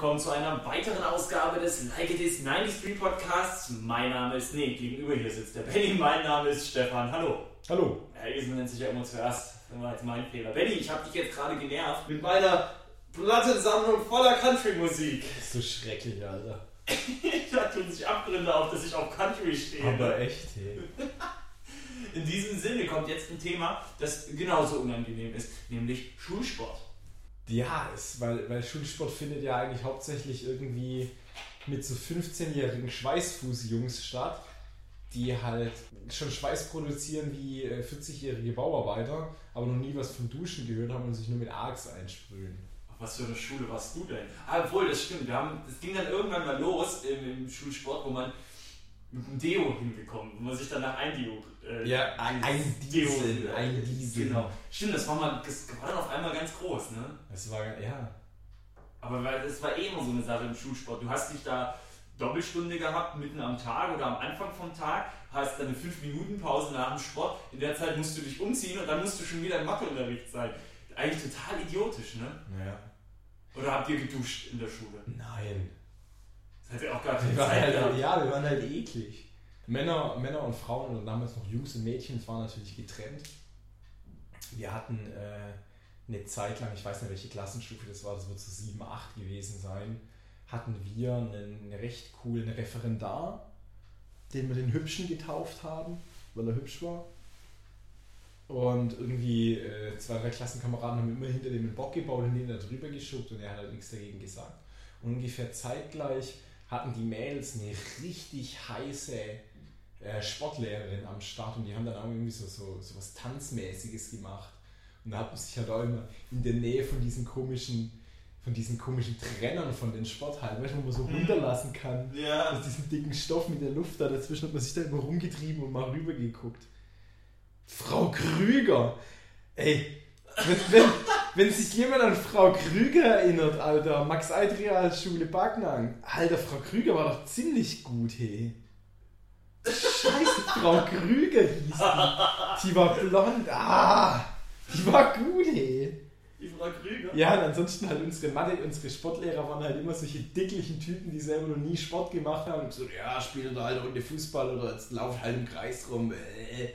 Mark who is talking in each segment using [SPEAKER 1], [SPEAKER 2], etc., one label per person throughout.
[SPEAKER 1] willkommen zu einer weiteren Ausgabe des Like It Is 93 Podcasts. Mein Name ist, nee, gegenüber hier sitzt der Benny, mein Name ist Stefan. Hallo.
[SPEAKER 2] Hallo.
[SPEAKER 1] Ja, Esel nennt sich ja immer zuerst. Das war jetzt mein Fehler. Benny, ich habe dich jetzt gerade genervt mit meiner Plattensammlung voller Country-Musik.
[SPEAKER 2] So schrecklich, Alter.
[SPEAKER 1] da tun sich Abgründe auf, dass ich auf Country stehe.
[SPEAKER 2] Aber echt, hey.
[SPEAKER 1] In diesem Sinne kommt jetzt ein Thema, das genauso unangenehm ist, nämlich Schulsport.
[SPEAKER 2] Ja, ist, weil, weil Schulsport findet ja eigentlich hauptsächlich irgendwie mit so 15-jährigen Schweißfußjungs statt, die halt schon Schweiß produzieren wie äh, 40-jährige Bauarbeiter, aber noch nie was vom Duschen gehört haben und sich nur mit Arx einsprühen.
[SPEAKER 1] Was für eine Schule warst du denn? Ah, obwohl, das stimmt. Wir haben, das ging dann irgendwann mal los im, im Schulsport, wo man mit einem Deo hingekommen, wo man sich danach ein Deo. Äh,
[SPEAKER 2] Ja, ein- ein Diesel,
[SPEAKER 1] äh,
[SPEAKER 2] ein Diesel.
[SPEAKER 1] Genau. Stimmt, das war, mal, das war dann auf einmal ganz groß, ne?
[SPEAKER 2] Das war, ja,
[SPEAKER 1] Aber weil das war eh immer so eine Sache im Schulsport. Du hast dich da Doppelstunde gehabt, mitten am Tag oder am Anfang vom Tag, hast dann eine 5-Minuten-Pause nach dem Sport. In der Zeit musst du dich umziehen und dann musst du schon wieder im Matheunterricht sein. Eigentlich total idiotisch, ne?
[SPEAKER 2] ja.
[SPEAKER 1] Oder habt ihr geduscht in der Schule?
[SPEAKER 2] Nein.
[SPEAKER 1] Das hat ja auch gar
[SPEAKER 2] Wir
[SPEAKER 1] keine
[SPEAKER 2] waren
[SPEAKER 1] Zeit
[SPEAKER 2] halt,
[SPEAKER 1] gehabt.
[SPEAKER 2] ja, wir waren halt eklig. Männer, Männer und Frauen oder damals noch Jungs und Mädchen, es war natürlich getrennt. Wir hatten äh, eine Zeit lang, ich weiß nicht welche Klassenstufe das war, das wird so 7, 8 gewesen sein, hatten wir einen recht coolen Referendar, den wir den Hübschen getauft haben, weil er hübsch war. Und irgendwie äh, zwei, drei Klassenkameraden haben immer hinter dem einen Bock gebaut und den da drüber geschubt und er hat halt nichts dagegen gesagt. Und ungefähr zeitgleich hatten die Mädels eine richtig heiße äh, Sportlehrerin am Start und die haben dann auch irgendwie so, so, so was Tanzmäßiges gemacht. Und da hat man sich halt auch immer in der Nähe von diesen komischen, von diesen komischen Trennern von den Sporthallen, weißt du, wo man so
[SPEAKER 1] Mhm.
[SPEAKER 2] runterlassen kann.
[SPEAKER 1] Ja,
[SPEAKER 2] Aus diesem dicken Stoff mit der Luft da dazwischen hat man sich da immer rumgetrieben und mal rüber geguckt. Frau Krüger! Ey, wenn, wenn, wenn sich jemand an Frau Krüger erinnert, Alter, Max Adria Schule Backnang. Alter, Frau Krüger war doch ziemlich gut, hey. Scheiße, Frau Krüger hieß die. Die war blond. Ah, die war gut, hey.
[SPEAKER 1] die Frau Krüger.
[SPEAKER 2] Ja, und ansonsten halt unsere Mathe, unsere Sportlehrer waren halt immer solche dicklichen Typen, die selber noch nie Sport gemacht haben. Und so, ja, spielt da halt eine Runde Fußball oder jetzt lauft halt im Kreis rum. Äh.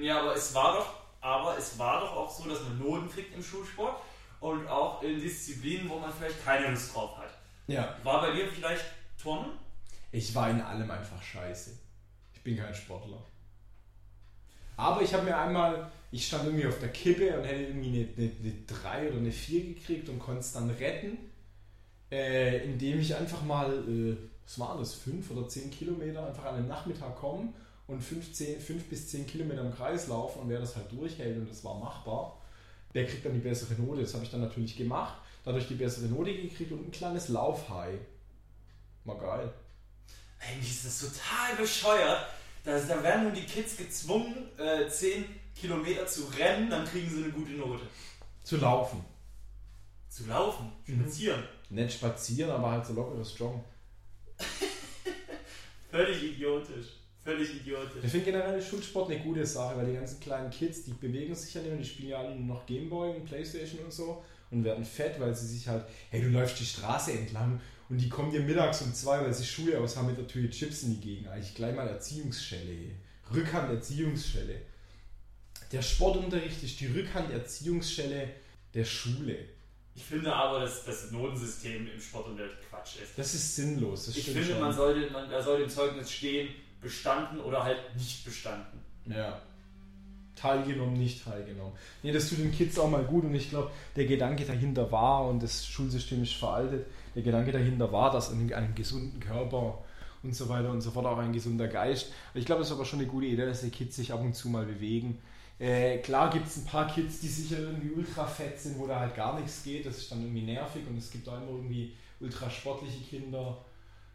[SPEAKER 1] Ja, aber es war doch, aber es war doch auch so, dass man Noten kriegt im Schulsport und auch in Disziplinen, wo man vielleicht keine Lust drauf hat.
[SPEAKER 2] Ja.
[SPEAKER 1] War bei dir vielleicht Turnen?
[SPEAKER 2] Ich war in allem einfach scheiße. Ich bin kein Sportler. Aber ich habe mir einmal, ich stand irgendwie auf der Kippe und hätte irgendwie eine, eine, eine 3 oder eine 4 gekriegt und konnte es dann retten, äh, indem ich einfach mal, äh, was waren das, 5 oder 10 Kilometer einfach an einem Nachmittag komme und 5, 10, 5 bis 10 Kilometer im Kreis laufen und wer das halt durchhält und das war machbar, der kriegt dann die bessere Note. Das habe ich dann natürlich gemacht, dadurch die bessere Note gekriegt und ein kleines Laufhigh. War geil.
[SPEAKER 1] Eigentlich ist das total bescheuert. Da, da werden nun die Kids gezwungen, äh, 10 Kilometer zu rennen, dann kriegen sie eine gute Note.
[SPEAKER 2] Zu laufen.
[SPEAKER 1] Zu laufen,
[SPEAKER 2] Mhm.
[SPEAKER 1] spazieren.
[SPEAKER 2] Nicht spazieren, aber halt so lockeres Joggen.
[SPEAKER 1] Völlig idiotisch. Völlig idiotisch.
[SPEAKER 2] Ich finde generell Schulsport eine gute Sache, weil die ganzen kleinen Kids, die bewegen sich ja nicht mehr, die spielen ja alle nur noch Gameboy und Playstation und so und werden fett, weil sie sich halt, hey, du läufst die Straße entlang und die kommen dir mittags um zwei, weil sie Schule aus haben, mit der Tüte Chips in die Gegend. Eigentlich gleich mal Erziehungsschelle. Rückhand Erziehungsschelle. Der Sportunterricht ist die Rückhand Erziehungsschelle der Schule.
[SPEAKER 1] Ich finde aber, dass das Notensystem im Sportunterricht Quatsch ist.
[SPEAKER 2] Das ist sinnlos. Das
[SPEAKER 1] Ich finde,
[SPEAKER 2] schon.
[SPEAKER 1] man sollte, man, da sollte im Zeugnis stehen, bestanden oder halt nicht bestanden.
[SPEAKER 2] Ja. Teilgenommen, nicht teilgenommen. Nee, das tut den Kids auch mal gut und ich glaube, der Gedanke dahinter war, und das Schulsystem ist veraltet, der Gedanke dahinter war, dass in einem gesunden Körper und so weiter und so fort auch ein gesunder Geist. Ich glaube, das ist aber schon eine gute Idee, dass die Kids sich ab und zu mal bewegen. Äh, klar gibt es ein paar Kids, die sicher irgendwie ultra fett sind, wo da halt gar nichts geht. Das ist dann irgendwie nervig und es gibt auch immer irgendwie ultra sportliche Kinder.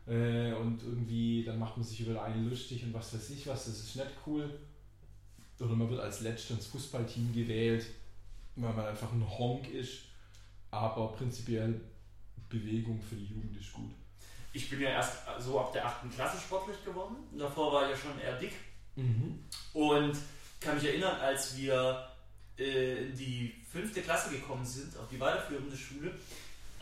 [SPEAKER 2] Äh, und irgendwie, dann macht man sich über einen lustig und was weiß ich was, das ist nicht cool. Oder man wird als Letzter ins Fußballteam gewählt, weil man einfach ein Honk ist. Aber prinzipiell Bewegung für die Jugend ist gut.
[SPEAKER 1] Ich bin ja erst so ab der 8. Klasse sportlich geworden. Davor war ich ja schon eher dick.
[SPEAKER 2] Mhm.
[SPEAKER 1] Und kann mich erinnern, als wir äh, in die fünfte Klasse gekommen sind, auf die weiterführende Schule,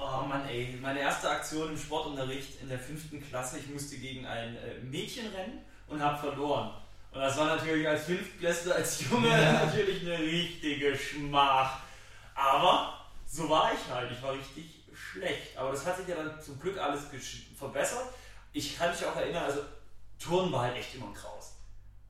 [SPEAKER 1] Oh Mann, ey, meine erste Aktion im Sportunterricht in der fünften Klasse, ich musste gegen ein äh, Mädchen rennen und habe verloren. Und das war natürlich als Fünftklässler, als Junge ja. natürlich eine richtige Schmach. Aber so war ich halt, ich war richtig schlecht. Aber das hat sich ja dann zum Glück alles verbessert. Ich kann mich auch erinnern, also Turnen war halt echt immer ein Kraus.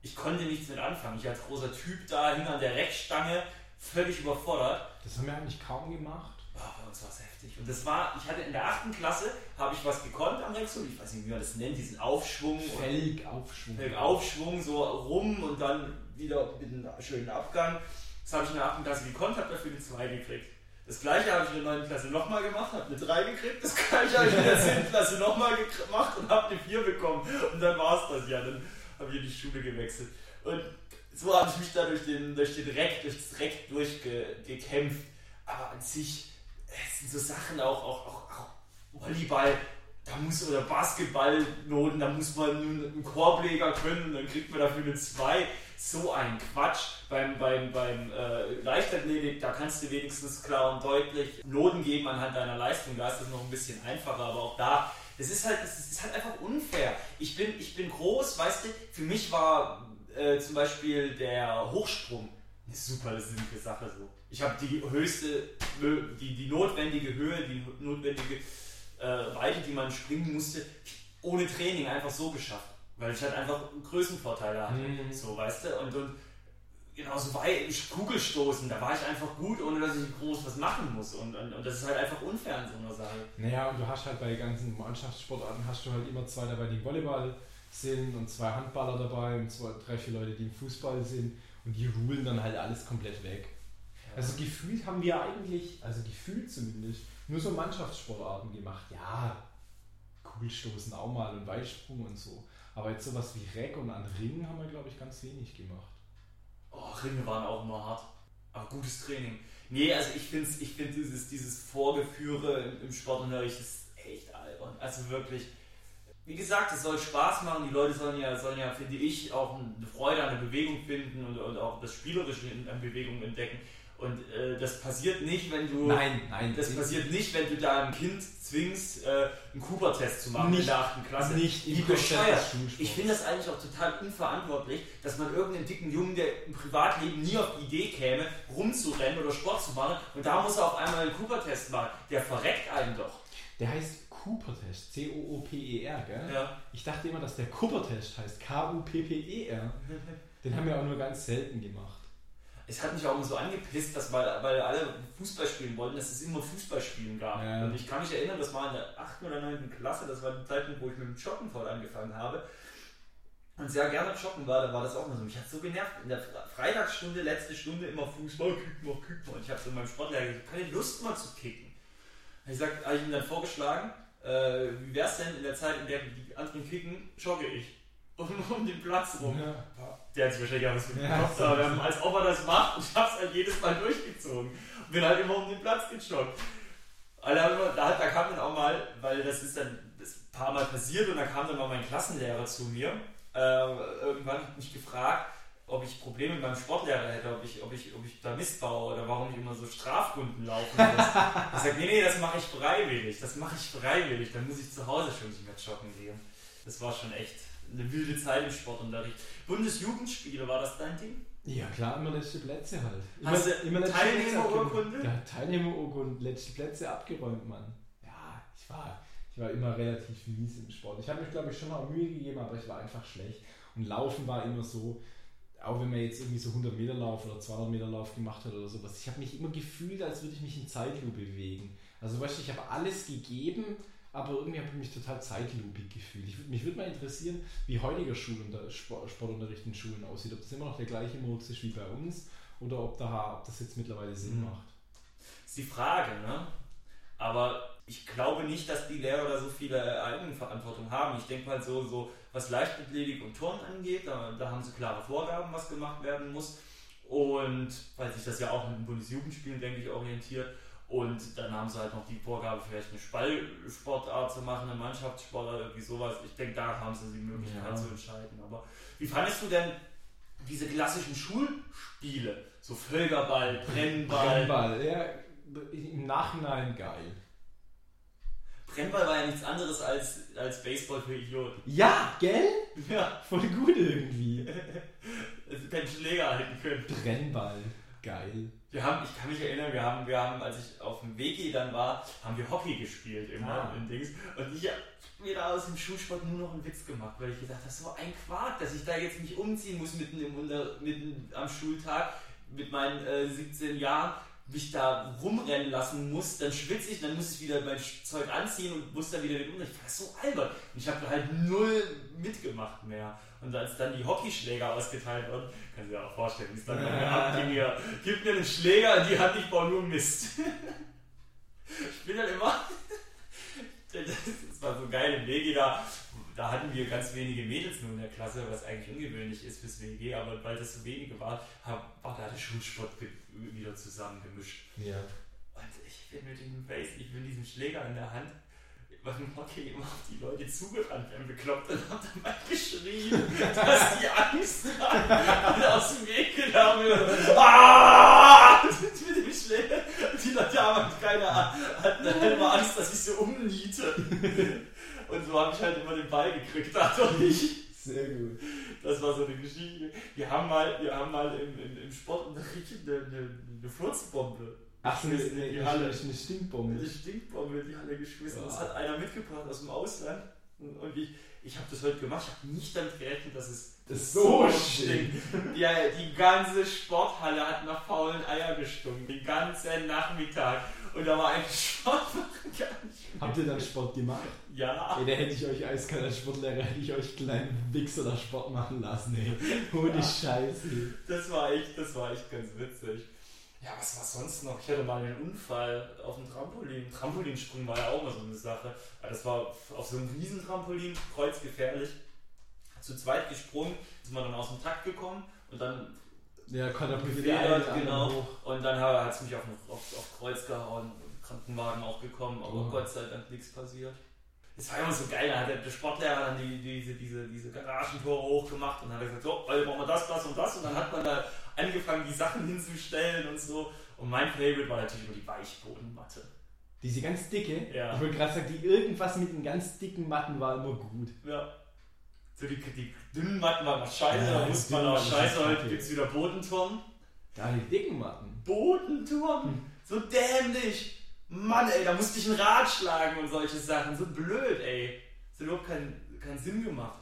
[SPEAKER 1] Ich konnte nichts mit anfangen. Ich als großer Typ da hing an der Rechtstange, völlig überfordert.
[SPEAKER 2] Das haben wir eigentlich kaum gemacht.
[SPEAKER 1] Oh, bei uns war es heftig. Und das war, ich hatte in der achten Klasse, habe ich was gekonnt am Rexul, ich weiß nicht, wie man das nennt, diesen Aufschwung.
[SPEAKER 2] Felgaufschwung.
[SPEAKER 1] Felgaufschwung, so rum und dann wieder mit einem schönen Abgang. Das habe ich in der achten Klasse gekonnt, habe dafür eine 2 gekriegt. Das gleiche habe ich in der 9. Klasse nochmal gemacht, habe eine 3 gekriegt. Das gleiche habe ich in der 10. Klasse nochmal gemacht und habe eine 4 bekommen. Und dann war es das ja. Dann habe ich in die Schule gewechselt. Und so habe ich mich da durch den, durch den Dreck, durch das Dreck durchgekämpft. Aber an sich es sind so Sachen auch, auch, auch, auch Volleyball, da muss oder Basketballnoten, da muss man einen Korbleger können dann kriegt man dafür eine 2. So ein Quatsch. Beim, beim, beim äh, Leichtathletik, da kannst du wenigstens klar und deutlich Noten geben anhand deiner Leistung. Da ist das noch ein bisschen einfacher, aber auch da, das ist halt, das ist halt einfach unfair. Ich bin, ich bin groß, weißt du, für mich war äh, zum Beispiel der Hochsprung eine super sinnige Sache so. Ich habe die höchste, die, die notwendige Höhe, die notwendige äh, Weite, die man springen musste, ohne Training einfach so geschafft. Weil ich halt einfach Größenvorteile hatte. Mhm. So, weißt du? Und, und genauso weit, Kugelstoßen, da war ich einfach gut, ohne dass ich groß was machen muss. Und, und, und das ist halt einfach unfair in so einer Sache.
[SPEAKER 2] Naja, und du hast halt bei ganzen Mannschaftssportarten hast du halt immer zwei dabei, die im Volleyball sind und zwei Handballer dabei und zwei, drei, vier Leute, die im Fußball sind und die rulen dann halt alles komplett weg. Ja. Also gefühlt haben wir eigentlich, also gefühlt zumindest, nur so Mannschaftssportarten gemacht. Ja, Kugelstoßen auch mal und Weitsprung und so. Aber jetzt sowas wie Reck und an Ringen haben wir, glaube ich, ganz wenig gemacht.
[SPEAKER 1] Oh, Ringe waren auch immer hart. Aber gutes Training. Nee, also ich finde ich find dieses, dieses Vorgeführe im Sportunterricht ist echt albern. Also wirklich wie gesagt, es soll Spaß machen. Die Leute sollen ja, sollen ja, finde ich, auch eine Freude an der Bewegung finden und, und auch das Spielerische in, an Bewegung entdecken. Und äh, das passiert nicht, wenn du.
[SPEAKER 2] Nein, nein.
[SPEAKER 1] Das passiert nicht, wenn du da ein Kind zwingst, äh, einen Cooper-Test zu machen
[SPEAKER 2] nicht,
[SPEAKER 1] in der 8. Klasse.
[SPEAKER 2] Nicht
[SPEAKER 1] Wie bescheuert. Ich finde das eigentlich auch total unverantwortlich, dass man irgendeinen dicken Jungen, der im Privatleben nie auf die Idee käme, rumzurennen oder Sport zu machen, und da muss er auf einmal einen Cooper-Test machen. Der verreckt einen doch.
[SPEAKER 2] Der heißt Cooper-Test, C-O-O-P-E-R, gell?
[SPEAKER 1] Ja.
[SPEAKER 2] Ich dachte immer, dass der Cooper-Test heißt, K-U-P-P-E-R. Den haben wir auch nur ganz selten gemacht.
[SPEAKER 1] Es hat mich auch immer so angepisst, dass weil, weil alle Fußball spielen wollten, dass es immer Fußballspielen gab. Ja. Und ich kann mich erinnern, das war in der 8. oder 9. Klasse, das war die Zeit, wo ich mit dem Joggen voll angefangen habe. Und sehr gerne joggen war, da war das auch immer so. Mich hat so genervt. In der Freitagsstunde, letzte Stunde immer Fußball, kick mal, kick mal. Und ich habe so in meinem Sportlehrer gesagt, keine Lust mal zu kicken. Ich habe ihm dann vorgeschlagen, äh, wie wäre es denn in der Zeit, in der die anderen kicken, jogge ich um, um den Platz rum. Ja. Der hat sich wahrscheinlich auch was mit ja, Kopf, aber ähm, als ob er das macht ich habe es halt jedes Mal durchgezogen. Und bin halt immer um den Platz gejoggt. Also, da, da kam dann auch mal, weil das ist dann das ein paar Mal passiert und da kam dann mal mein Klassenlehrer zu mir. Äh, irgendwann hat mich gefragt, ob ich Probleme mit meinem Sportlehrer hätte, ob ich, ob ich, ob ich da Mist baue oder warum ich immer so Strafrunden laufe. ich sage, nee, nee, das mache ich freiwillig. Das mache ich freiwillig. Dann muss ich zu Hause schon nicht mehr joggen gehen. Das war schon echt eine wilde Zeit im Sportunterricht. Bundesjugendspiele, war das dein Ding?
[SPEAKER 2] Ja, klar, immer letzte Plätze halt.
[SPEAKER 1] Immer, Hast du immer Teilnehmerurkunde?
[SPEAKER 2] Ja, Teilnehmerurkunde, letzte Plätze abgeräumt, Mann. Ja, ich war, ich war immer relativ mies im Sport. Ich habe mich, glaube ich, schon auch Mühe gegeben, aber ich war einfach schlecht. Und Laufen war immer so, auch wenn man jetzt irgendwie so 100 Meter Lauf oder 200 Meter Lauf gemacht hat oder sowas, ich habe mich immer gefühlt, als würde ich mich in Zeitlupe bewegen. Also weißt du, ich habe alles gegeben, aber irgendwie habe ich mich total zeitlupig gefühlt. Ich, mich würde mal interessieren, wie heutiger Schulunter, Sport, Sportunterricht in Schulen aussieht. Ob das immer noch der gleiche Murks ist wie bei uns oder ob, da, ob das jetzt mittlerweile Sinn mhm. macht.
[SPEAKER 1] Das ist die Frage, ne? Aber ich glaube nicht, dass die Lehrer da so viele Eigenverantwortung haben. Ich denke mal so, so was Leichtathletik und Turnen angeht, da, da, haben sie klare Vorgaben, was gemacht werden muss. Und weil sich das ja auch mit den Bundesjugendspielen, denke ich, orientiert. Und dann haben sie halt noch die Vorgabe, vielleicht eine Spallsportart zu machen, eine Mannschaftssport oder irgendwie sowas. Ich denke, da haben sie die Möglichkeit ja. zu entscheiden. Aber wie fandest du denn diese klassischen Schulspiele? So Völkerball, Brennball.
[SPEAKER 2] Brennball, ja, im Nachhinein geil.
[SPEAKER 1] Brennball war ja nichts anderes als, als Baseball für Idioten.
[SPEAKER 2] Ja, gell?
[SPEAKER 1] Ja,
[SPEAKER 2] Voll gut irgendwie.
[SPEAKER 1] also keinen Schläger halten können.
[SPEAKER 2] Brennball. Geil.
[SPEAKER 1] Wir haben, ich kann mich erinnern, wir haben, wir haben, als ich auf dem WG dann war, haben wir Hockey gespielt immer
[SPEAKER 2] Ah.
[SPEAKER 1] in Dings. Und ich habe mir da aus dem Schulsport nur noch einen Witz gemacht, weil ich gedacht habe, das ist so ein Quark, dass ich da jetzt mich umziehen muss mitten, im Unter, mitten am Schultag mit meinen äh, 17 Jahren, mich da rumrennen lassen muss, dann schwitze ich, dann muss ich wieder mein Zeug anziehen und muss dann wieder mit um. Ich das so albern. Und ich habe halt null mitgemacht mehr. Und als dann die Hockeyschläger ausgeteilt wurden, kannst du dir auch vorstellen, wie es dann mir abging hier. Gib mir einen Schläger die Hand, ich baue nur Mist. ich bin dann immer. Das war so geil im WG da. Da hatten wir ganz wenige Mädels nur in der Klasse, was eigentlich ungewöhnlich ist fürs WG, aber weil das so wenige war, hab- war da der Schulsport wieder zusammengemischt.
[SPEAKER 2] Ja.
[SPEAKER 1] Und ich bin mit dem Base, ich bin diesen Schläger in der Hand, beim Hockey immer auf die Leute zugerannt, werden bekloppt und hab dann mal geschrien, dass die Angst haben, und aus dem Weg genommen ah! mit dem Schläger. Die Leute haben halt keine Ahnung, hatten halt immer Angst, dass ich so umniete. Und so habe ich halt immer den Ball gekriegt dadurch.
[SPEAKER 2] Sehr gut.
[SPEAKER 1] Das war so eine Geschichte. Wir haben mal, wir haben mal im, im, im Sportunterricht eine, eine, eine Furzbombe
[SPEAKER 2] Ach, so eine, eine,
[SPEAKER 1] die Halle.
[SPEAKER 2] eine Stinkbombe.
[SPEAKER 1] Eine Stinkbombe in die Halle geschmissen.
[SPEAKER 2] Ja.
[SPEAKER 1] Das hat einer mitgebracht aus dem Ausland. Und ich, ich habe das heute gemacht. Ich habe nicht damit gerechnet, dass es
[SPEAKER 2] Das ist so
[SPEAKER 1] stinkt. Ja, die ganze Sporthalle hat nach faulen Eier gestunken. Den ganzen Nachmittag. Und da war eigentlich Sport machen gar nicht. mehr.
[SPEAKER 2] Habt ihr dann Sport gemacht?
[SPEAKER 1] Ja.
[SPEAKER 2] Ey, da hätte ich euch als kleiner Sportlehrer, hätte ich euch kleinen Wichser da Sport machen lassen, ey. Ohne
[SPEAKER 1] Ja.
[SPEAKER 2] Scheiße.
[SPEAKER 1] Das war echt, das war echt ganz witzig. Ja, was war sonst noch? Ich hatte mal einen Unfall auf dem Trampolin. Trampolinsprung war ja auch mal so eine Sache. Das war auf so einem Riesentrampolin, kreuzgefährlich. Zu zweit gesprungen, ist man dann aus dem Takt gekommen und dann
[SPEAKER 2] Ja,
[SPEAKER 1] gefedert, genau.
[SPEAKER 2] hoch.
[SPEAKER 1] Und dann hat es mich auf, auf, auf Kreuz gehauen, Krankenwagen auch gekommen, aber
[SPEAKER 2] Oh.
[SPEAKER 1] Gott sei Dank nichts passiert. Es war immer so geil, da hat der, der Sportlehrer dann die, diese, diese, diese Garagentore hochgemacht und hat gesagt, so, heute machen wir das, das und das und dann hat man da angefangen, die Sachen hinzustellen und so. Und mein Favorite war natürlich immer die Weichbodenmatte.
[SPEAKER 2] Diese ganz dicke,
[SPEAKER 1] Ja.
[SPEAKER 2] ich wollte gerade sagen, die irgendwas mit den ganz dicken Matten war immer gut.
[SPEAKER 1] Ja. So die, die dünnen Matten waren scheiße,
[SPEAKER 2] Ja,
[SPEAKER 1] da wusste man auch scheiße, heute gibt es wieder Bodenturm.
[SPEAKER 2] Ja, die dicken Matten.
[SPEAKER 1] Bodenturm. So dämlich. Mann, ey, da musste ich ein Rad schlagen und solche Sachen. So blöd, ey. Das hat überhaupt keinen, keinen Sinn gemacht.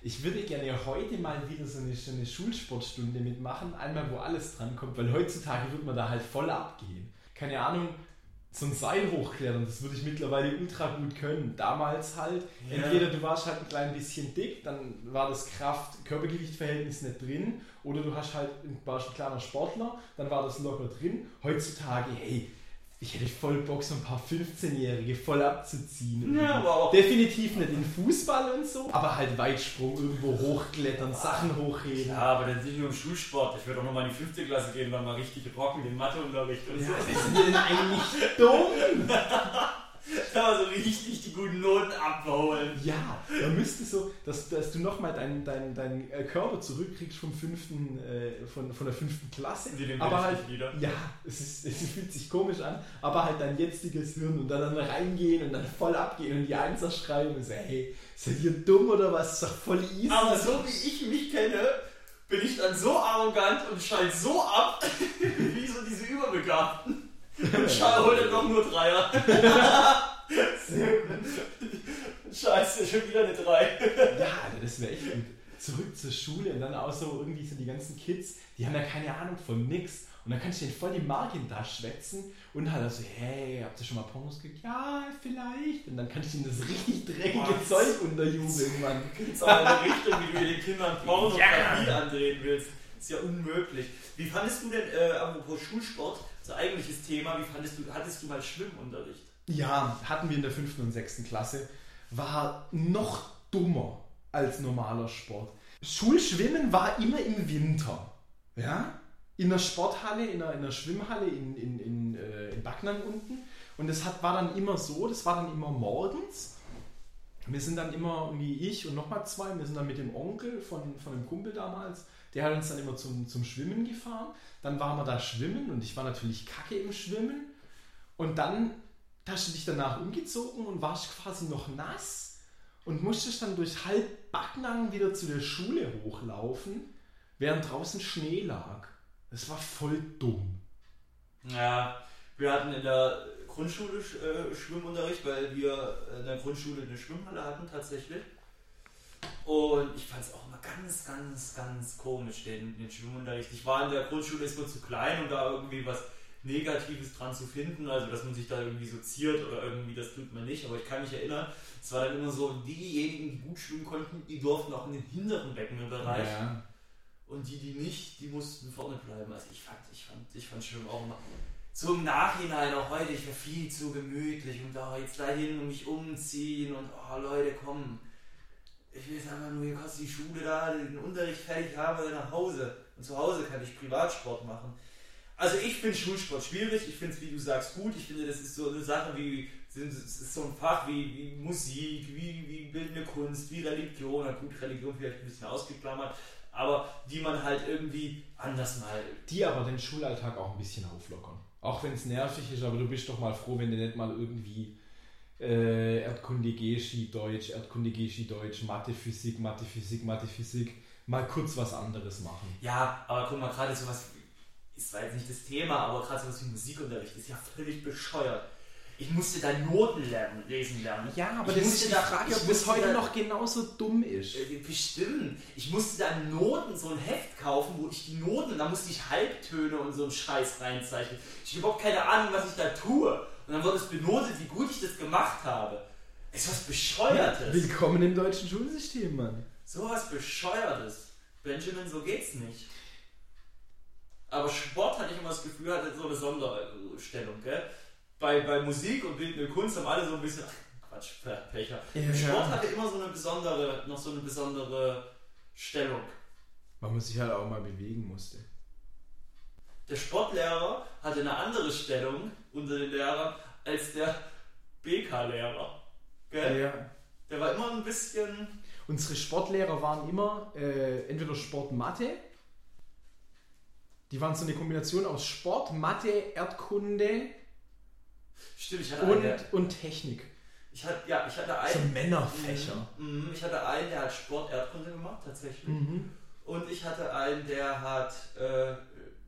[SPEAKER 2] Ich würde gerne heute mal wieder so eine, so eine Schulsportstunde mitmachen, einmal wo alles dran kommt, weil heutzutage wird man da halt voll abgehen. Keine Ahnung, so ein Seil hochklettern, das würde ich mittlerweile ultra gut können. Damals halt,
[SPEAKER 1] Ja.
[SPEAKER 2] entweder du warst halt ein klein bisschen dick, dann war das Kraft-Körpergewicht-Verhältnis nicht drin, oder du hast halt, warst ein kleiner Sportler, dann war das locker drin. Heutzutage, hey, ich hätte voll Bock, so ein paar 15-Jährige voll abzuziehen.
[SPEAKER 1] Ja, auch.
[SPEAKER 2] Definitiv nicht in Fußball und so, aber halt Weitsprung, irgendwo hochklettern, Sachen hochheben.
[SPEAKER 1] Ja, aber dann sind wir im Schulsport. Ich würde auch nochmal in die fünfte Klasse gehen, dann mal richtig rocken, den Matheunterricht und
[SPEAKER 2] Ja,
[SPEAKER 1] so.
[SPEAKER 2] was ist denn eigentlich dumm?
[SPEAKER 1] Da mal so richtig die guten Noten abholen.
[SPEAKER 2] Ja, da müsste so, dass, dass du nochmal deinen dein, dein äh, Körper zurückkriegst vom fünften, äh, von, von der fünften Klasse. Aber halt,
[SPEAKER 1] wieder.
[SPEAKER 2] ja, es, ist, es fühlt sich komisch an, aber halt dein jetziges Hirn und dann, dann reingehen und dann voll abgehen und die Einser schreiben und so, hey, seid ihr dumm oder was? Ist doch voll easy.
[SPEAKER 1] Aber so wie ich mich kenne, bin ich dann so arrogant und schall so ab, wie so diese Überbegabten. Und schall hol dann doch nur Dreier. Scheiße, schon wieder eine Drei.
[SPEAKER 2] Ja, Alter, das wäre echt gut. Zurück zur Schule und dann auch so irgendwie so die ganzen Kids, die haben ja keine Ahnung von nix. Und dann kannst du denen voll die Mark in da schwätzen und halt so, hey, habt ihr schon mal Pornos gekriegt? Ja, vielleicht. Und dann kannst du ihnen das richtig dreckige
[SPEAKER 1] Was?
[SPEAKER 2] Zeug unterjubeln, Mann.
[SPEAKER 1] Gibt's auch eine Richtung, wie du den Kindern Pornografie
[SPEAKER 2] Ja.
[SPEAKER 1] andrehen willst. Ist ja unmöglich. Wie fandest du denn, äh, apropos Schulsport, so eigentliches Thema, wie fandest du, hattest du mal Schwimmunterricht?
[SPEAKER 2] Ja, hatten wir in der fünften und sechsten Klasse. War noch dummer als normaler Sport. Schulschwimmen war immer im Winter. Ja? In der Sporthalle, in der, in der Schwimmhalle in, in, in, äh, in Backnang unten. Und das hat, war dann immer so, das war dann immer morgens. Wir sind dann immer, irgendwie ich und nochmal zwei, wir sind dann mit dem Onkel von, von einem Kumpel damals, der hat uns dann immer zum, zum Schwimmen gefahren. Dann waren wir da schwimmen und ich war natürlich kacke im Schwimmen. Und dann da hast du dich danach umgezogen und warst quasi noch nass und musstest dann durch halb Backnang wieder zu der Schule hochlaufen, während draußen Schnee lag. Das war voll dumm.
[SPEAKER 1] Ja, wir hatten in der Grundschule äh, Schwimmunterricht, weil wir in der Grundschule eine Schwimmhalle hatten tatsächlich. Und ich fand es auch immer ganz, ganz, ganz komisch, den, den Schwimmunterricht. Ich war in der Grundschule ist wohl zu klein, um da irgendwie was Negatives dran zu finden, also dass man sich da irgendwie so ziert oder irgendwie, das tut man nicht, aber ich kann mich erinnern, es war dann immer so, diejenigen, die gut schwimmen konnten, die durften auch in den hinteren Beckenbereich. Ja. Und die, die nicht, die mussten vorne bleiben. Also ich fand, ich fand, ich fand Schwimmen auch immer so im Nachhinein, auch heute, ich war viel zu gemütlich und da jetzt dahin und mich umziehen und oh Leute, komm. Ich will jetzt einfach nur, hier kostet die Schule da, den Unterricht fertig haben oder nach Hause. Und zu Hause kann ich Privatsport machen. Also ich finde Schulsport schwierig, ich finde es, wie du sagst, gut. Ich finde, das ist so eine Sache wie, es ist so ein Fach wie, wie Musik, wie, wie bildende Kunst, wie Religion. Na gut, Religion vielleicht ein bisschen ausgeklammert, aber die man halt irgendwie anders mal.
[SPEAKER 2] Die aber den Schulalltag auch ein bisschen auflockern. Auch wenn es nervig ist, aber du bist doch mal froh, wenn du nicht mal irgendwie äh, Erdkunde, Geschi, Deutsch, Erdkunde, Geschi, Deutsch, Mathe, Physik, Mathe, Physik, Mathe, Physik, mal kurz was anderes machen.
[SPEAKER 1] Ja, aber guck mal, gerade sowas, ist zwar jetzt nicht das Thema, aber gerade sowas wie Musikunterricht ist ja völlig bescheuert. Ich musste da Noten lernen, lesen lernen.
[SPEAKER 2] Ja, aber ich das ist die da, Frage, ob das heute da, noch genauso dumm ist.
[SPEAKER 1] Äh, bestimmt. Ich musste da Noten, so ein Heft kaufen, wo ich die Noten, da musste ich Halbtöne und so einen Scheiß reinzeichnen. Ich habe überhaupt keine Ahnung, was ich da tue. Und dann wurde es benotet, wie gut ich das gemacht habe. Ist was Bescheuertes.
[SPEAKER 2] Willkommen im deutschen Schulsystem, Mann.
[SPEAKER 1] So was Bescheuertes. Benjamin, so geht's nicht. Aber Sport hatte ich immer das Gefühl, hatte so eine Sonderstellung, gell? bei, bei Musik und bildende Kunst haben alle so ein bisschen, ach, Quatsch, Pecher. Ja. Sport hatte immer so eine besondere, noch so eine besondere Stellung.
[SPEAKER 2] Weil man sich halt auch mal bewegen musste.
[SPEAKER 1] Der Sportlehrer hatte eine andere Stellung unter den Lehrern als der BK-Lehrer. Ja. Der war immer ein bisschen.
[SPEAKER 2] Unsere Sportlehrer waren immer äh, entweder Sport, Mathe. Die waren so eine Kombination aus Sport, Mathe, Erdkunde
[SPEAKER 1] Stimmt, ich hatte
[SPEAKER 2] und, einen, und Technik.
[SPEAKER 1] Ich hatte, ja, ich hatte einen.
[SPEAKER 2] So Männerfächer.
[SPEAKER 1] Mhm, ich hatte einen, der hat Sport Erdkunde gemacht, tatsächlich. Mhm. Und ich hatte einen, der hat äh,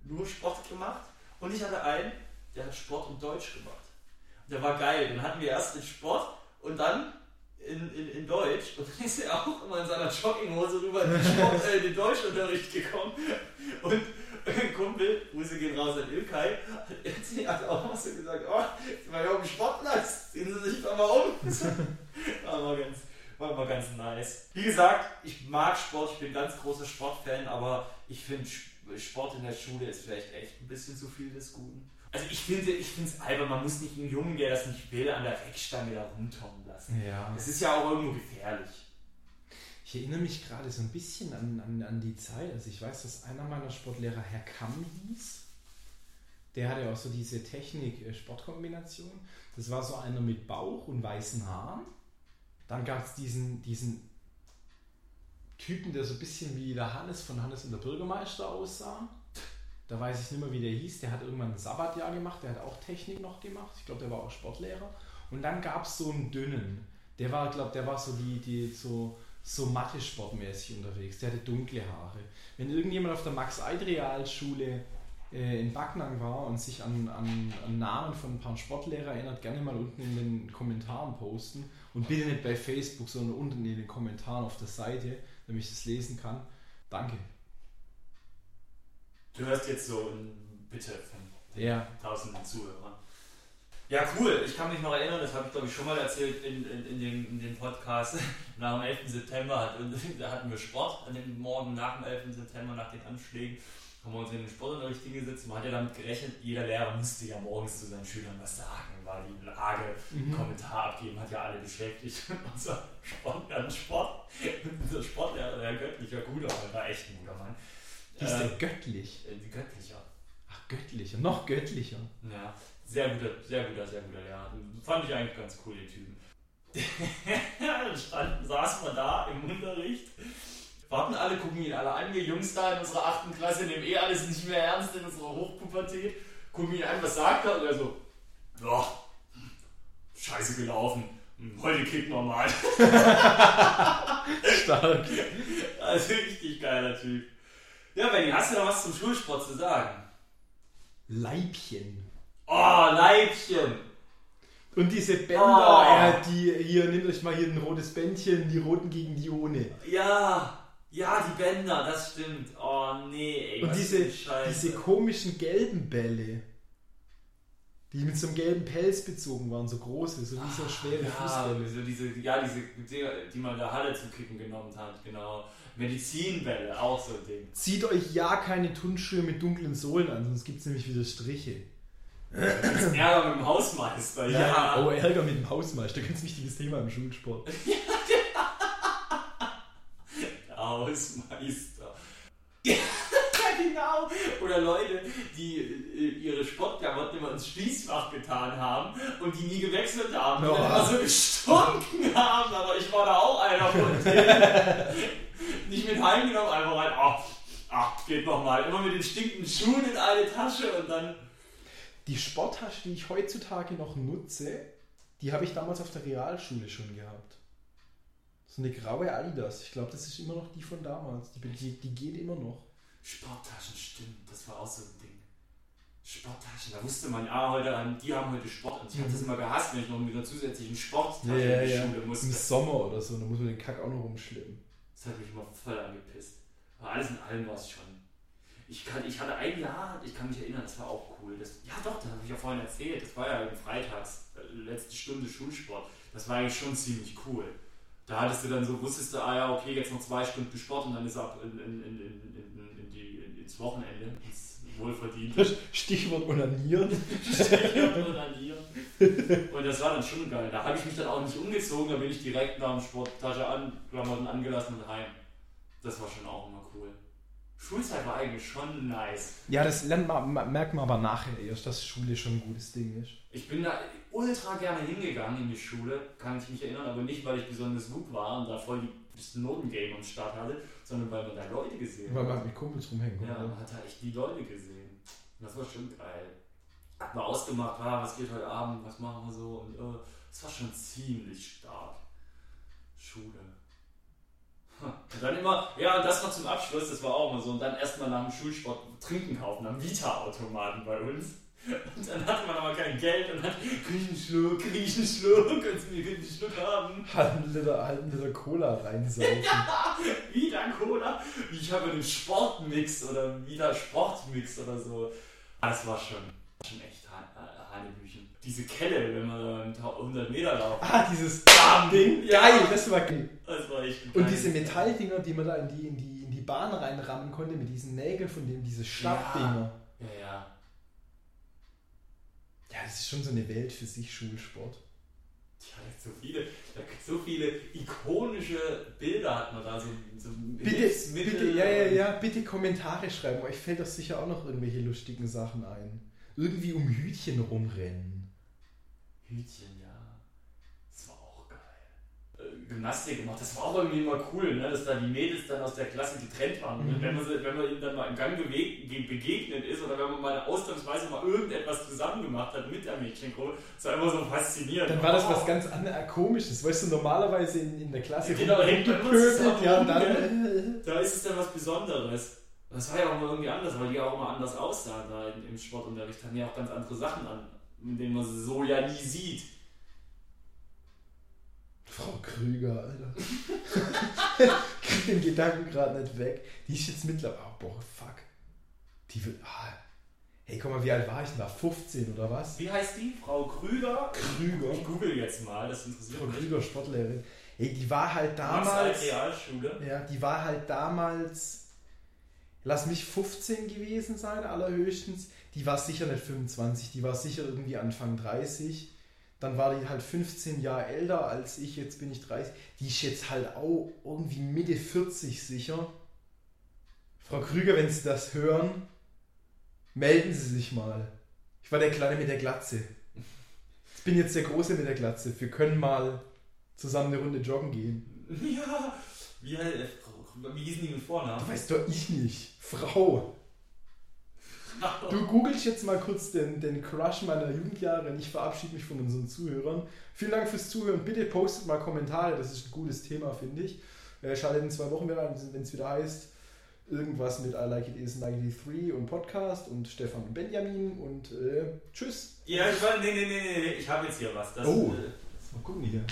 [SPEAKER 1] nur Sport gemacht. Und ich hatte einen, der hat Sport und Deutsch gemacht. Und der war geil. Dann hatten wir erst den Sport und dann in, in, in Deutsch. Und dann ist er auch immer in seiner Jogginghose rüber in den, Sport, äh, in den Deutschunterricht gekommen. Und ein Kumpel, Grüße gehen raus an Ilkay, hat auch mal so gesagt, oh, jetzt mal hier auf dem Sportplatz, ziehen Sie sich doch mal um. war, mal ganz, war mal ganz nice. Wie gesagt, ich mag Sport, ich bin ganz großer Sportfan, aber ich finde Sport in der Schule ist vielleicht echt ein bisschen zu viel des Guten. Also ich finde ich es albern, man muss nicht einen Jungen, der das nicht will, an der Reckstange da rumtommen lassen.
[SPEAKER 2] Ja.
[SPEAKER 1] Das ist ja auch irgendwo gefährlich.
[SPEAKER 2] Ich erinnere mich gerade so ein bisschen an, an, an die Zeit. Also ich weiß, dass einer meiner Sportlehrer Herr Kamm hieß. Der hatte auch so diese Technik-Sportkombination. Das war so einer mit Bauch und weißen Haaren. Dann gab es diesen, diesen Typen, der so ein bisschen wie der Hannes von Hannes und der Bürgermeister aussah. Da weiß ich nicht mehr, wie der hieß. Der hat irgendwann ein Sabbatjahr gemacht. Der hat auch Technik noch gemacht. Ich glaube, der war auch Sportlehrer. Und dann gab es so einen dünnen. Der war, glaube der war so die, die so so Mathe-Sportmäßig unterwegs. Der hatte dunkle Haare. Wenn irgendjemand auf der Max-Eid-Realschule äh, in Backnang war und sich an, an, an, Namen von ein paar Sportlehrer erinnert, gerne mal unten in den Kommentaren posten. Und bitte nicht bei Facebook, sondern unten in den Kommentaren auf der Seite, damit ich das lesen kann. Danke.
[SPEAKER 1] Du hörst jetzt so ein Bitte von
[SPEAKER 2] ja.
[SPEAKER 1] tausenden Zuhörern. Ja, cool. Ich kann mich noch erinnern, das habe ich glaube ich schon mal erzählt in, in, in, dem, in dem Podcast. Nach dem 11. September hat, da hatten wir Sport an dem Morgen nach dem 11. September, nach den Anschlägen. Haben wir uns in den Sportunterricht hingesetzt. Man hat ja damit gerechnet, jeder Lehrer musste ja morgens zu seinen Schülern was sagen, war die Lage, mhm. Kommentar abgeben, hat ja alle beschäftigt. unser Sport, Sport, unser Sportlehrer, der göttlicher Guter, war echt ein guter Mann.
[SPEAKER 2] Ist der äh, göttlich?
[SPEAKER 1] Äh, göttlicher.
[SPEAKER 2] Ach, göttlicher, noch göttlicher.
[SPEAKER 1] Ja. Sehr guter, sehr guter, sehr guter Lehrer. Fand ich eigentlich ganz cool, den Typen. dann stand, saß man da im Unterricht, warten alle, gucken ihn alle an. Wir Jungs da in unserer 8. Klasse nehmen eh alles nicht mehr ernst in unserer Hochpubertät. Gucken ihn an, was sagt er? Und er so, ja, scheiße gelaufen. Hm, Heute kickt normal.
[SPEAKER 2] Stark.
[SPEAKER 1] Also richtig geiler Typ. Ja, Benny, hast du noch was zum Schulsport zu sagen?
[SPEAKER 2] Leibchen.
[SPEAKER 1] Oh, Leibchen.
[SPEAKER 2] Und diese Bänder,
[SPEAKER 1] Oh.
[SPEAKER 2] ja, die hier, nehmt euch mal hier ein rotes Bändchen, die roten gegen die ohne.
[SPEAKER 1] Ja, ja, die Bänder, das stimmt. Oh nee, ey.
[SPEAKER 2] Und
[SPEAKER 1] was
[SPEAKER 2] diese, diese komischen gelben Bälle, die mit so einem gelben Pelz bezogen waren, so große, so wie so schwere
[SPEAKER 1] ja,
[SPEAKER 2] Fußbälle.
[SPEAKER 1] so diese, ja, diese, die man in der Halle zum Kicken genommen hat, genau. Medizinbälle, auch so ein Ding.
[SPEAKER 2] Zieht euch ja keine Turnschuhe mit dunklen Sohlen an, sonst gibt es nämlich wieder Striche.
[SPEAKER 1] Ärger mit dem Hausmeister, ja.
[SPEAKER 2] oh, Ärger mit dem Hausmeister, ganz wichtiges Thema im Schulsport.
[SPEAKER 1] Der Hausmeister. Ja, genau. Oder Leute, die ihre Sportklamotten immer ins Schließfach getan haben und die nie gewechselt haben. Und
[SPEAKER 2] Oh.
[SPEAKER 1] dann immer so gestunken haben. Aber ich war da auch einer von denen. Nicht mit heimgenommen, einfach rein. Ach, ach geht noch mal. Immer mit den stinkenden Schuhen in eine Tasche und dann.
[SPEAKER 2] Die Sporttasche, die ich heutzutage noch nutze, die habe ich damals auf der Realschule schon gehabt. So eine graue Adidas. Ich glaube, das ist immer noch die von damals. Die, die, die geht immer noch.
[SPEAKER 1] Sporttaschen, stimmt. Das war auch so ein Ding. Sporttaschen, da wusste man, ah, heute, ähm, die haben heute Sport. Und ich hatte es immer gehasst, wenn ich noch mit einer zusätzlichen Sporttasche in die Schule musste.
[SPEAKER 2] Im Sommer oder so, da muss man den Kack auch noch rumschleppen.
[SPEAKER 1] Das hat mich immer voll angepisst. Aber alles in allem war es schon. Ich, kann, ich hatte ein Jahr, ich kann mich erinnern, das war auch cool. Das, ja doch, das habe ich ja vorhin erzählt. Das war ja im Freitags, äh, letzte Stunde Schulsport. Das war eigentlich schon ziemlich cool. Da hattest du dann so, wusstest du, ah ja, okay, jetzt noch zwei Stunden Sport und dann ist ab in, in, in, ins Wochenende, ins Wohlverdiente.
[SPEAKER 2] Stichwort Onanieren.
[SPEAKER 1] Und das war dann schon geil. Da habe ich mich dann auch nicht umgezogen, da bin ich direkt nach dem Sporttasche an, Klamotten angelassen und heim. Das war schon auch immer cool. Schulzeit war eigentlich schon nice.
[SPEAKER 2] Ja, das lernt man, ma- merkt man aber nachher erst, dass Schule schon ein gutes Ding ist.
[SPEAKER 1] Ich bin da ultra gerne hingegangen in die Schule, kann ich mich erinnern, aber nicht, weil ich besonders gut war und da voll die das Notengame am Start hatte, sondern weil man da Leute gesehen
[SPEAKER 2] Weil
[SPEAKER 1] hat.
[SPEAKER 2] man halt mit Kumpels rumhängen
[SPEAKER 1] Ja,
[SPEAKER 2] konnte.
[SPEAKER 1] man hat da echt die Leute gesehen. Und das war schon geil. Hat man ausgemacht, ah, was geht heute Abend, was machen wir so. Und äh, das war schon ziemlich stark. Schule. Und dann immer, ja, und das noch zum Abschluss, das war auch immer so. Und dann erstmal nach dem Schulsport Trinken kaufen am Vita-Automaten bei uns. Und dann hatte man aber kein Geld und dann krieg einen Schluck, krieg einen Schluck, kannst du mir einen Schluck haben?
[SPEAKER 2] Halben Liter, halben Liter Cola reinsaufen.
[SPEAKER 1] Wieder Cola. Ich habe einen Sportmix oder wieder Sportmix oder so. Das war schon, schon echt Ha- Hanebüchen. Diese Kelle, wenn man einen 100 Meter laufen.
[SPEAKER 2] ah, dieses Ding.
[SPEAKER 1] Ja.
[SPEAKER 2] Geil, das war geil.
[SPEAKER 1] Das war echt ein
[SPEAKER 2] Und diese Metalldinger, die man da in die, in die, in die Bahn reinrammen konnte, mit diesen Nägeln von dem, diese Schlappdinger.
[SPEAKER 1] Ja, ja.
[SPEAKER 2] Das ist schon so eine Welt für sich, Schulsport.
[SPEAKER 1] Ja, so viele, so viele ikonische Bilder hat man da. So, so
[SPEAKER 2] Bitte, bitte, ja, ja, ja, bitte Kommentare schreiben. Euch fällt doch sicher auch noch irgendwelche lustigen Sachen ein. Irgendwie um Hütchen rumrennen.
[SPEAKER 1] Hütchen, ja. Das war auch geil. Äh, Gymnastik gemacht, das war auch irgendwie immer cool, ne? dass da die Mädels dann aus der Klasse getrennt waren. Und
[SPEAKER 2] Mhm.
[SPEAKER 1] wenn, man, wenn man ihnen dann mal im Gang begegnet ist oder wenn man mal ausnahmsweise mal irgendetwas zusammen gemacht hat mit der Mädchengruppe, das war immer so faszinierend.
[SPEAKER 2] Dann war das
[SPEAKER 1] Oh.
[SPEAKER 2] was ganz anderes, komisches. Weißt du, normalerweise in, in der Klasse
[SPEAKER 1] Genau, hängt man
[SPEAKER 2] ja,
[SPEAKER 1] rum,
[SPEAKER 2] und dann.
[SPEAKER 1] Da ist es dann was Besonderes. Das war ja auch mal irgendwie anders, weil die auch immer anders aussahen da im, Sportunterricht. Hatten ja auch ganz andere Sachen an, in denen man sie so ja nie sieht.
[SPEAKER 2] Frau Krüger, Alter. Krieg den Gedanken gerade nicht weg. Die ist jetzt mittlerweile. Oh, boah, fuck. Die wird. Ah. Hey, guck mal, wie alt war ich denn da? 15 oder was?
[SPEAKER 1] Wie heißt die? Frau Krüger?
[SPEAKER 2] Krüger.
[SPEAKER 1] Ich google jetzt mal, das interessiert
[SPEAKER 2] Frau
[SPEAKER 1] mich.
[SPEAKER 2] Krüger, Sportlehrerin. Hey, die war halt damals.
[SPEAKER 1] Damals Realschule.
[SPEAKER 2] Ja, die war halt damals, lass mich 15 gewesen sein, allerhöchstens. Die war sicher nicht 25, die war sicher irgendwie Anfang 30. Dann war die halt 15 Jahre älter als ich, jetzt bin ich 30. Die ist jetzt halt auch irgendwie Mitte 40 sicher. Frau Krüger, wenn Sie das hören, melden Sie sich mal. Ich war der Kleine mit der Glatze. Ich bin jetzt der Große mit der Glatze. Wir können mal zusammen eine Runde joggen gehen.
[SPEAKER 1] Ja, wie, äh, wie hießen die mit Vornamen?
[SPEAKER 2] Weiß doch ich nicht. Frau. Du googelst jetzt mal kurz den, den Crush meiner Jugendjahre und ich verabschiede mich von unseren Zuhörern. Vielen Dank fürs Zuhören. Bitte postet mal Kommentare, das ist ein gutes Thema, finde ich. Äh, schaltet in zwei Wochen wieder ein, wenn es wieder heißt, irgendwas mit I Like It Is 93 und Podcast und Stefan und Benjamin und äh, tschüss.
[SPEAKER 1] Ja, ich war, nee, nee, nee, nee, ich habe jetzt hier was. Das,
[SPEAKER 2] Oh.
[SPEAKER 1] äh,
[SPEAKER 2] Mal gucken hier.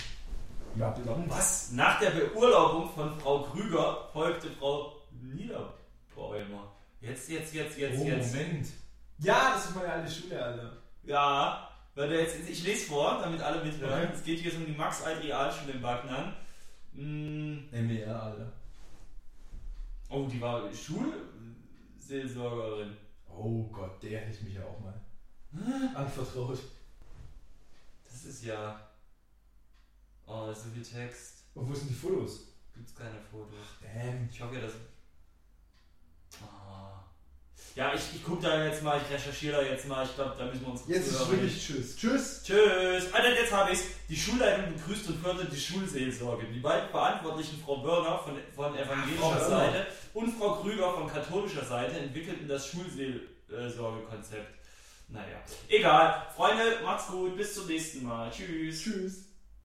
[SPEAKER 2] Ja,
[SPEAKER 1] was? Nach der Beurlaubung von Frau Krüger folgte Frau Niederbäumer. Jetzt, jetzt, jetzt, jetzt,
[SPEAKER 2] Oh,
[SPEAKER 1] jetzt.
[SPEAKER 2] Moment. Ja, das ist meine alte Schule, Alter.
[SPEAKER 1] Ja, weil der jetzt, ich lese vor, damit alle mithören.
[SPEAKER 2] Okay.
[SPEAKER 1] Es geht hier um die Max-Alt-Realschule in Backnang. Mm,
[SPEAKER 2] MDR, Alter.
[SPEAKER 1] Oh, die war Schulseelsorgerin.
[SPEAKER 2] Oh Gott, der hätte ich mich ja auch mal anvertraut.
[SPEAKER 1] Das ist ja. Oh, so viel Text.
[SPEAKER 2] Und wo sind die Fotos?
[SPEAKER 1] Gibt's keine Fotos.
[SPEAKER 2] Damn.
[SPEAKER 1] Ich hoffe ja, dass. Ja, ich, ich gucke da jetzt mal, ich recherchiere da jetzt mal. Ich glaube, da müssen wir uns
[SPEAKER 2] Jetzt ist wirklich Tschüss. Tschüss.
[SPEAKER 1] Tschüss! Alter, jetzt habe ich's. Die Schulleitung begrüßt und fördert die Schulseelsorge. Die beiden Verantwortlichen, Frau Börner von, von evangelischer
[SPEAKER 2] Börner.
[SPEAKER 1] Seite und Frau Krüger von katholischer Seite, entwickelten das Schulseelsorgekonzept. Naja, egal. Freunde, macht's gut. Bis zum nächsten Mal. Tschüss.
[SPEAKER 2] Tschüss.